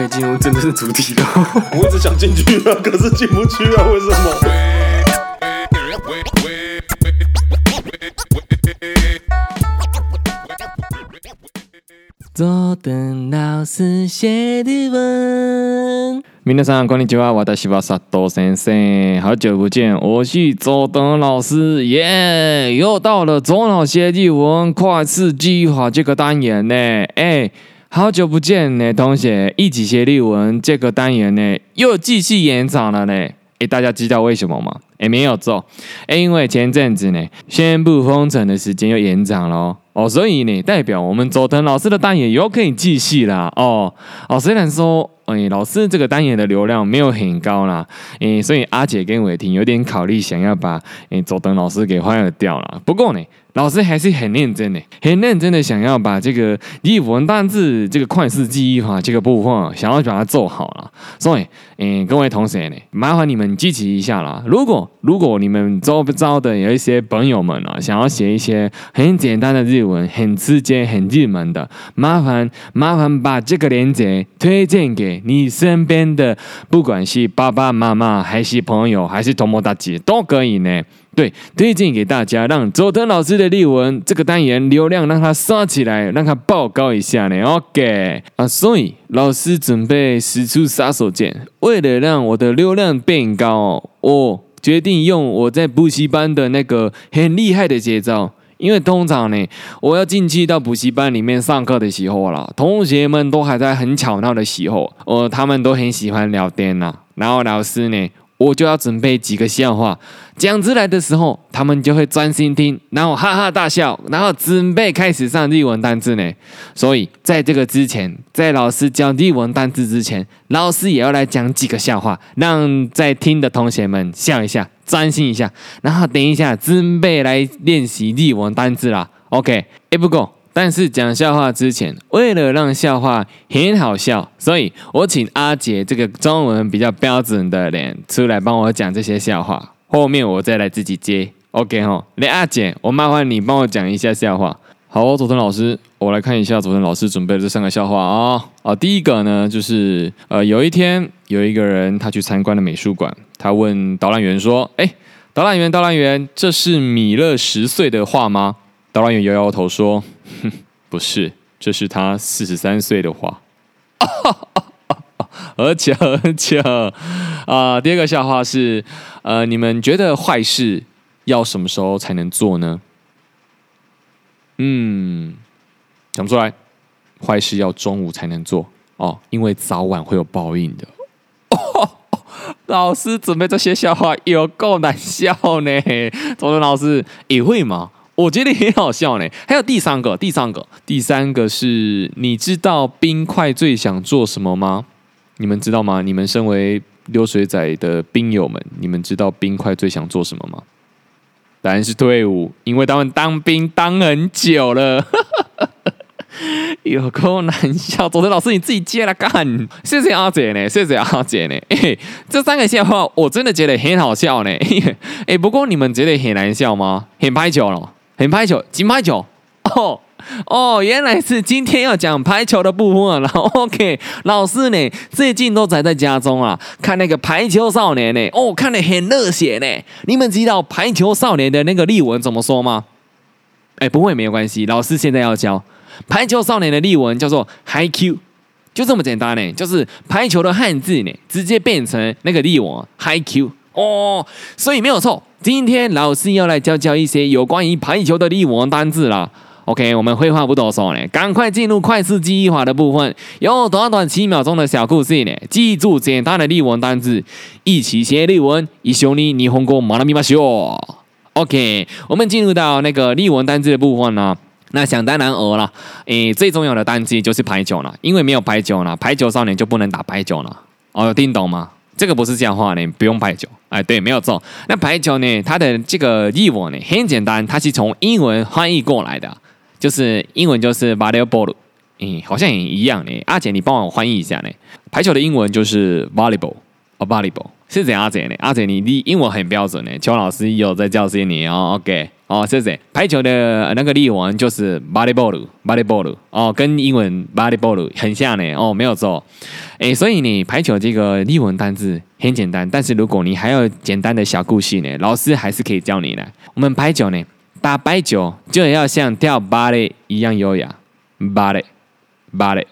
可以进入真正的主题了。我一直想进去啊，可是进不去啊，为什么？佐藤老师写的文。皆さんこんにちは，私は佐藤先生，好久不见，我是佐藤老师，耶、yeah！又到了左脑写日文快速记忆法这个单元呢，哎， 好久不见呢，同学，一起写例文这个单元呢，又继续延长了呢，哎，大家知道为什么吗？哎，没有错，哎，因为前阵子呢，宣布封城的时间又延长了。哦，所以呢，代表我们佐藤老师的单元又可以继续啦。哦哦，虽然说，哎，老师这个单元的流量没有很高啦，哎，所以阿姐跟伟霆有点考虑想要把哎佐藤老师给换掉了。不过呢，老师还是很认真的，很认真的想要把这个日文单字这个快速记忆法这个部分，想要把它做好了。所以，嗯，各位同学呢，麻烦你们支持一下啦。如果如果你们周遭的有一些朋友们啊，想要写一些很简单的日文很直接、很入门的，麻烦麻烦把这个链接推荐给你身边的，不管是爸爸妈妈，还是朋友，还是同学姐都可以呢。对，推荐给大家，让佐藤老师的日文这个单元流量让它刷起来，让它爆高一下呢。OK 啊，所以老师准备使出杀手锏，为了让我的流量变高，我决定用我在补习班的那个很厉害的节奏。因为通常呢，我要进去到补习班里面上课的时候啦，同学们都还在很吵闹的时候，呃，他们都很喜欢聊天呐，然后老师呢。我就要准备几个笑话，讲出来的时候，他们就会专心听，然后哈哈大笑，然后准备开始上日文单字呢。所以在这个之前，在老师教日文单字之前，老师也要来讲几个笑话，让在听的同学们笑一下，专心一下，然后等一下准备来练习日文单字啦。OK，哎，不过。但是讲笑话之前，为了让笑话很好笑，所以我请阿杰这个中文比较标准的人出来帮我讲这些笑话，后面我再来自己接。OK 哈，来阿杰，我麻烦你帮我讲一下笑话。好哦，佐藤老师，我来看一下佐藤老师准备的这三个笑话啊。啊，第一个呢，就是呃，有一天有一个人他去参观了美术馆，他问导览员说：“哎，导览员，导览员，这是米勒十岁的画吗？”导览员摇摇头说。不是，这是他四十三岁的画。而且而且啊，第二个笑话是，呃，你们觉得坏事要什么时候才能做呢？嗯，讲出来。坏事要中午才能做哦，因为早晚会有报应的。哦，老师准备这些笑话有够难笑呢。佐藤老师也会吗？我觉得很好笑呢。还有第三个，第三个，第三个是，你知道冰块最想做什么吗？你们知道吗？你们身为流水仔的冰友们，你们知道冰块最想做什么吗？答案是退伍，因为他们当兵当很久了。有够难笑，昨天老师你自己接了干。谢谢阿姐呢，谢谢阿姐呢。哎，这三个笑话我真的觉得很好笑呢。哎，不过你们觉得很难笑吗？很拍球了。很排球，金排球，哦哦，原来是今天要讲排球的部分了。OK，老师呢，最近都宅在家中啊，看那个排球少年呢，哦，看得很热血呢。你们知道排球少年的那个日文怎么说吗？哎，不会没有关系，老师现在要教排球少年的日文叫做 haiq 就这么简单呢，就是排球的汉字呢，直接变成那个日文 haiq 哦，所以没有错。今天老师要来教教一些有关于排球的日文单字啦。OK，我们废话不多说呢，赶快进入快速记忆法的部分，有短短七秒钟的小故事呢，记住简单的日文单字，一起学日文，一绪に日本语学びましょう。OK，我们进入到那个日文单字的部分呢，那想当然尔了，诶，最重要的单字就是排球了，因为没有排球了，排球少年就不能打排球了。哦，有听懂吗？ 这个不是讲话呢，不用排球。哎，对，没有错。那排球呢？它的这个日文呢，很简单，它是从英文翻译过来的，就是英文就是 volleyball，嗯，好像也一样呢。阿姐，你帮我翻译一下呢？排球的英文就是 volleyball，哦，volleyball 是怎样？阿姐呢？阿姐，你的英文很标准呢。邱老师有在教训你哦。OK、哦，谢谢。排球的那个例文就是 volleyball，volleyball 哦，跟英文 volleyball 很像呢。哦，没有错。诶，所以你排球这个例文单字很简单，但是如果你还有简单的小故事呢，老师还是可以教你的。我们排球呢，打排球就要像跳芭蕾一样优雅，芭蕾，芭蕾。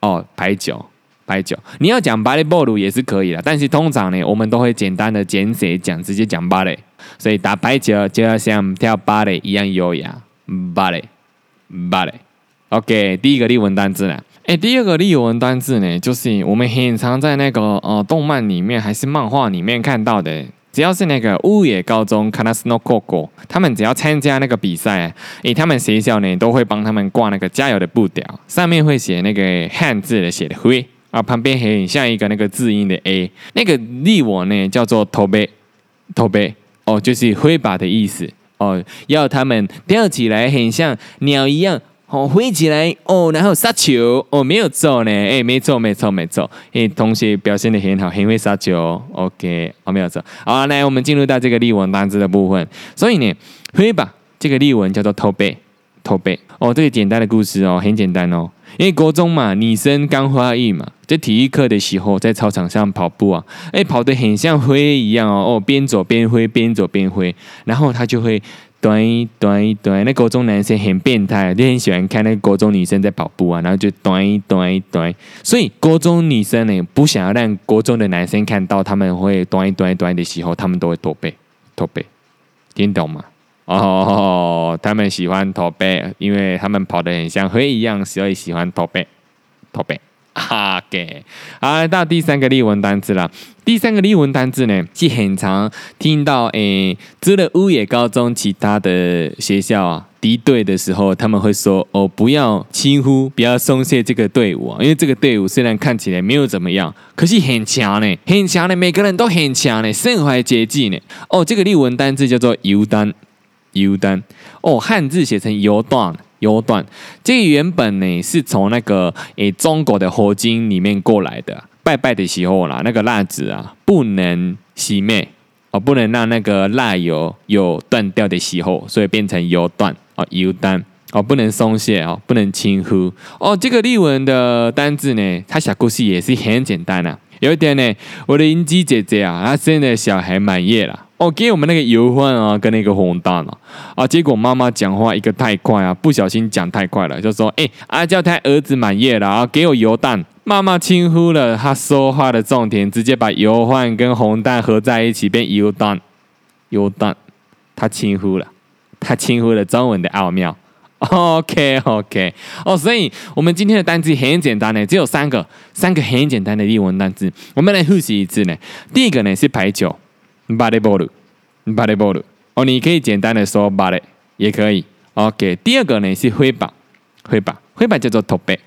哦，排球。排球，你要讲芭蕾波鲁也是可以的，但是通常呢，我们都会简单的简写讲，直接讲芭蕾。所以打排球就要像跳芭蕾一样优雅，芭蕾，芭蕾。OK，第一个例文单字呢，诶，第二个例文单字呢，就是我们很常在那个呃动漫里面还是漫画里面看到的，只要是那个乌野高中 Karasuno Koko，他们只要参加那个比赛，诶，他们学校呢都会帮他们挂那个加油的布条，上面会写那个汉字的写的灰。啊，旁边很像一个那个字音的 a，那个例文呢叫做头杯，头杯哦，就是挥把的意思哦，要他们吊起来，很像鸟一样哦，挥起来哦，然后杀球哦，没有错呢，哎，没错，没错，没错，哎，同学表现得很好，很会杀球，OK，哦，没有错，好，来，我们进入到这个例文单字的部分，所以呢，挥把这个例文叫做头杯，头杯哦，这个简单的故事哦，很简单哦。因为国中嘛，女生刚发育嘛，在体育课的时候，在操场上跑步啊，哎，跑得很像挥一样哦，哦，边走边挥，边走边挥，然后他就会短一短一短。那国中男生很变态，就很喜欢看那个国中女生在跑步啊，然后就短一短一短。所以国中女生呢，不想要让国中的男生看到他们会短一短一短的时候，他们都会驼背，驼背，听懂吗？哦，他们喜欢驼背，因为他们跑得很像灰一样，所以喜欢驼背，驼背。哈给，好，到第三个例文单词了。第三个例文单字呢，是很常听到诶，除了乌野高中，其他的学校啊敌对的时候，他们会说哦，不要轻忽，不要松懈这个队伍啊，因为这个队伍虽然看起来没有怎么样，可是很强呢，很强呢，每个人都很强呢，身怀绝技呢。哦，这个例文单字叫做尤单。油单哦，汉字写成油断，油断。这原本呢是从那个诶中国的佛经里面过来的，拜拜的时候啦，那个蜡纸啊不能熄灭哦，不能让那个蜡油有断掉的时候，所以变成油断哦，油单哦，不能松懈哦，不能轻忽哦。这个例文的单字呢，它小故事也是很简单啊。有一天呢，我的邻居姐姐啊，她生的小孩满月了。哦，给我们那个油饭啊，跟那个红蛋啊，啊，结果妈妈讲话一个太快啊，不小心讲太快了，就说：“哎，阿叫他儿子满月了啊，给我油蛋。”妈妈轻呼了他说话的重点，直接把油饭跟红蛋合在一起变油蛋，油蛋，他轻呼了，他轻呼了中文的奥妙。OK OK，哦，所以我们今天的单词很简单呢，只有三个，三个很简单的英文单词，我们来复习一次呢。第一个呢是排球。芭蕾波鲁，芭蕾波鲁哦，你可以简单的说芭蕾也可以。OK，第二个呢是挥把，挥把，挥把叫做驼背，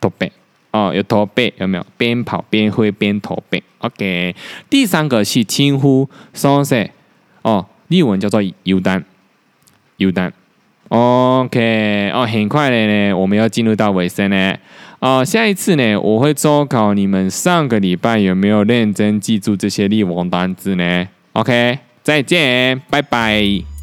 驼背哦，有驼背有没有？边跑边挥边驼背。OK，第三个是轻呼松懈哦，例文叫做油单，油单。OK，哦，很快的呢，我们要进入到尾声呢。哦，下一次呢，我会抽考你们上个礼拜有没有认真记住这些例文单词呢？OK，再见，拜拜。